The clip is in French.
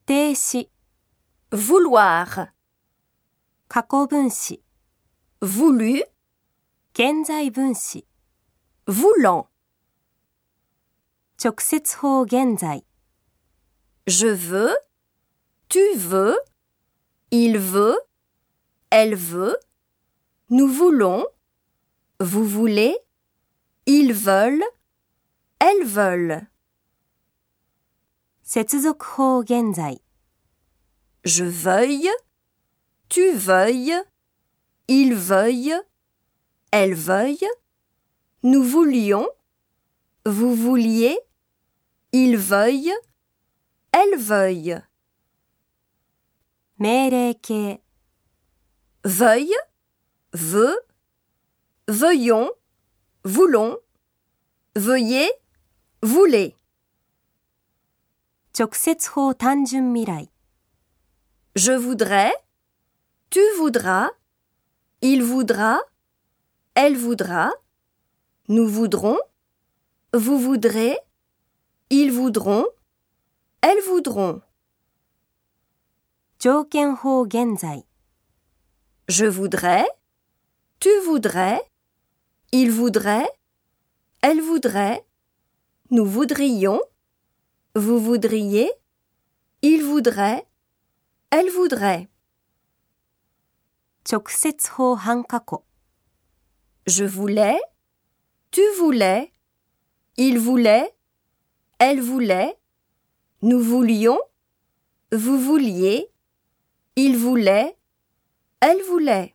定词、 vouloir, 过去分词、 voulu, 现在分词、 voulant, 直接法现在、 je veux, tu veux, il veut, elle veut, nous voulons, vous voulez, ils veulent, elles veulent. 接続法现在、 Je veuille, tu veuilles, il veuille, elle veuille, nous voulions, vous vouliez, il veuille, elle veuille. 命令形、 Veuille, veut, veuillons, voulons, veuillez, voulez. Je voudrais, tu voudras, il voudra, elle voudra, nous voudrons, vous voudrez, ils voudront, elles voudront. Je voudrais, tu voudrais, il voudrait, elle voudrait, nous voudrions, vous voudriez Il voudrait Elle voudrait. Je voulais Tu voulais Il voulait Elle voulait. Nous voulions Vous vouliez Il voulait Elle voulait.